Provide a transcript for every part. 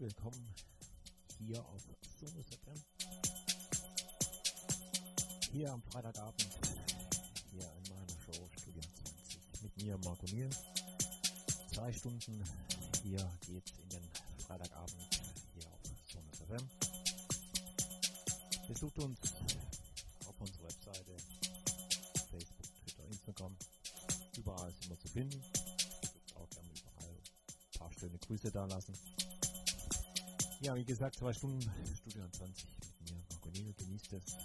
willkommen hier auf Sonus FM. Hier am Freitagabend, hier in meiner Show Studio 20 mit mir Marco Niel. Zwei Stunden hier geht's in den Freitagabend hier auf Sonus FM. Besucht uns auf unserer Webseite, Facebook, Twitter, Instagram. Überall sind wir zu finden. Auch gerne überall ein paar schöne Grüße da lassen. Ja, wie gesagt, zwei Stunden Studio 20 mit mir, Marco Nino. Genießt es,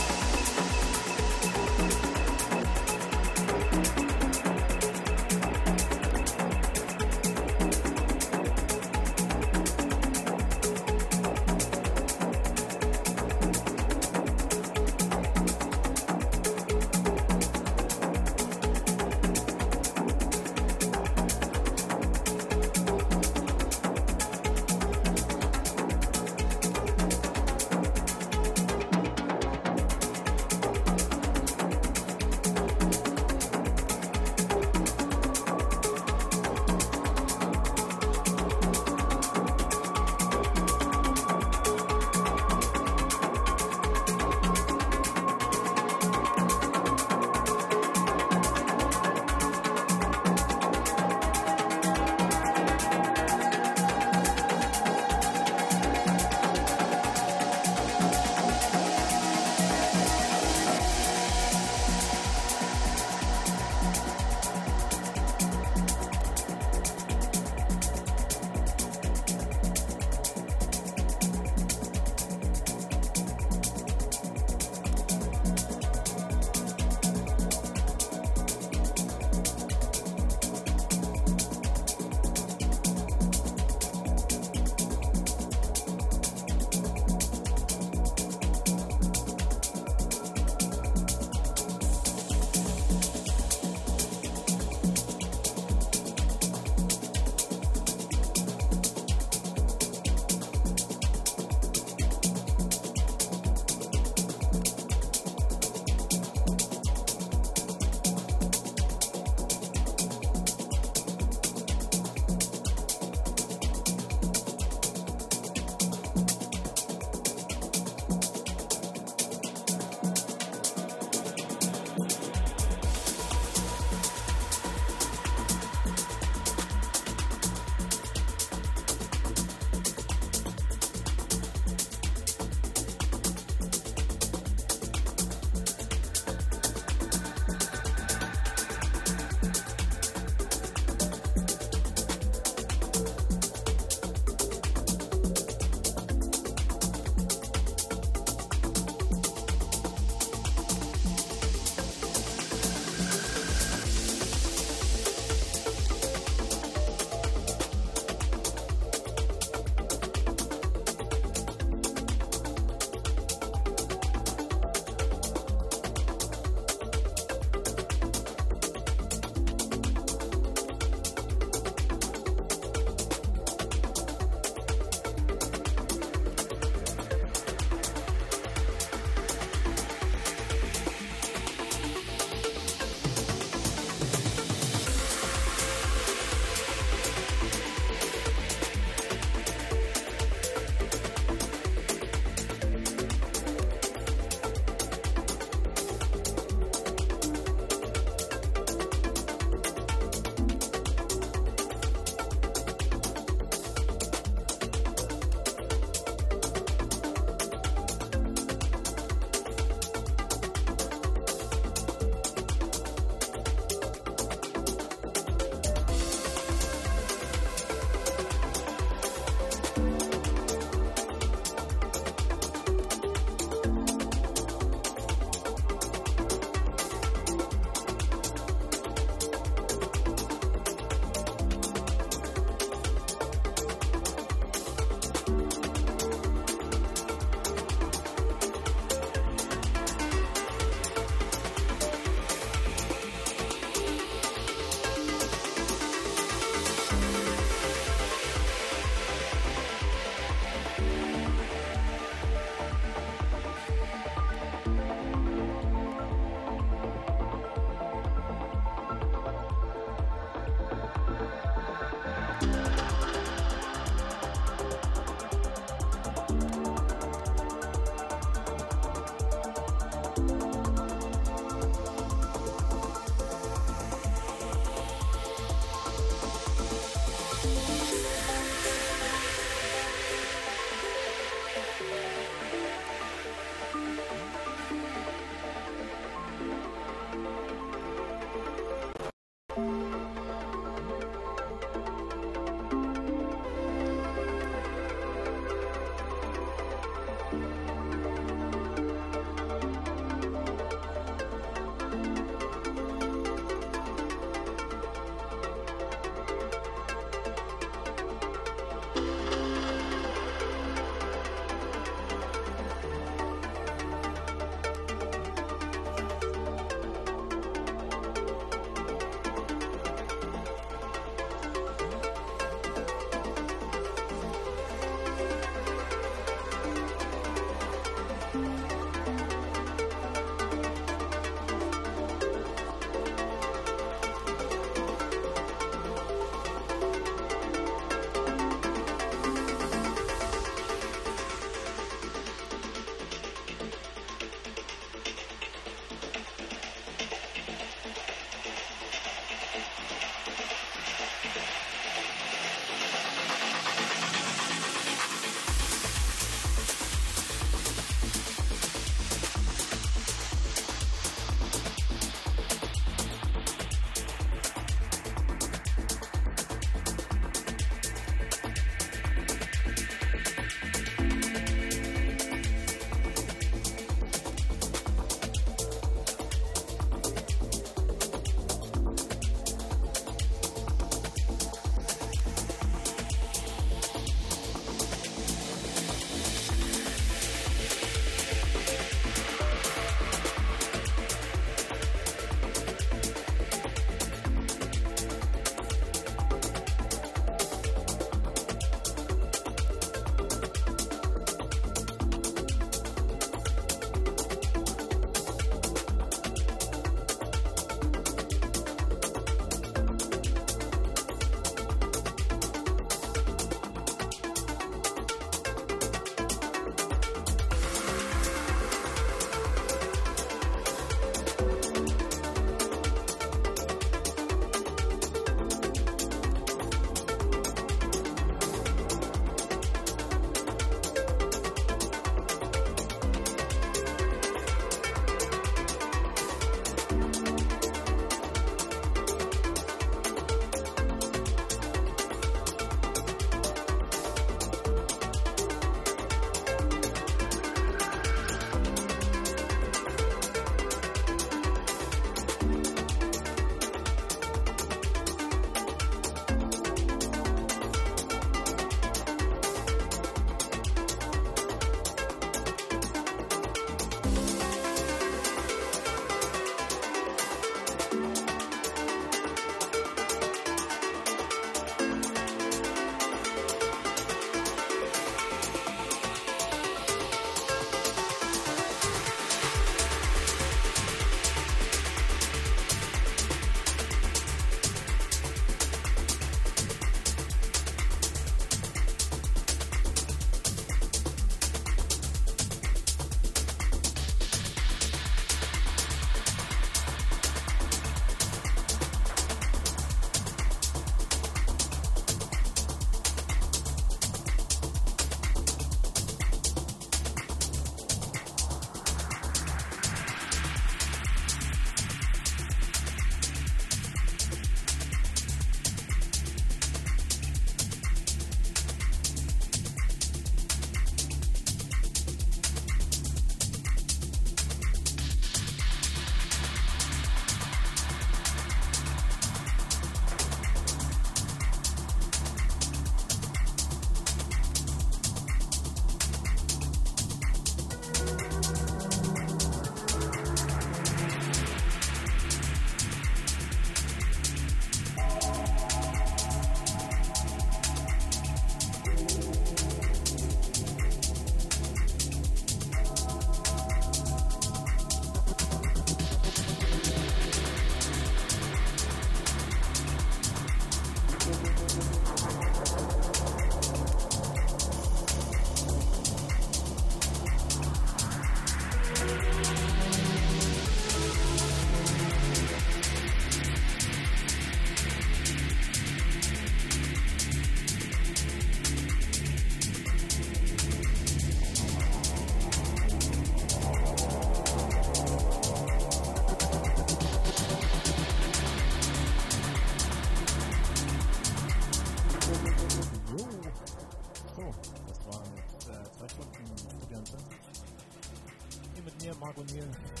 agonia, agonia.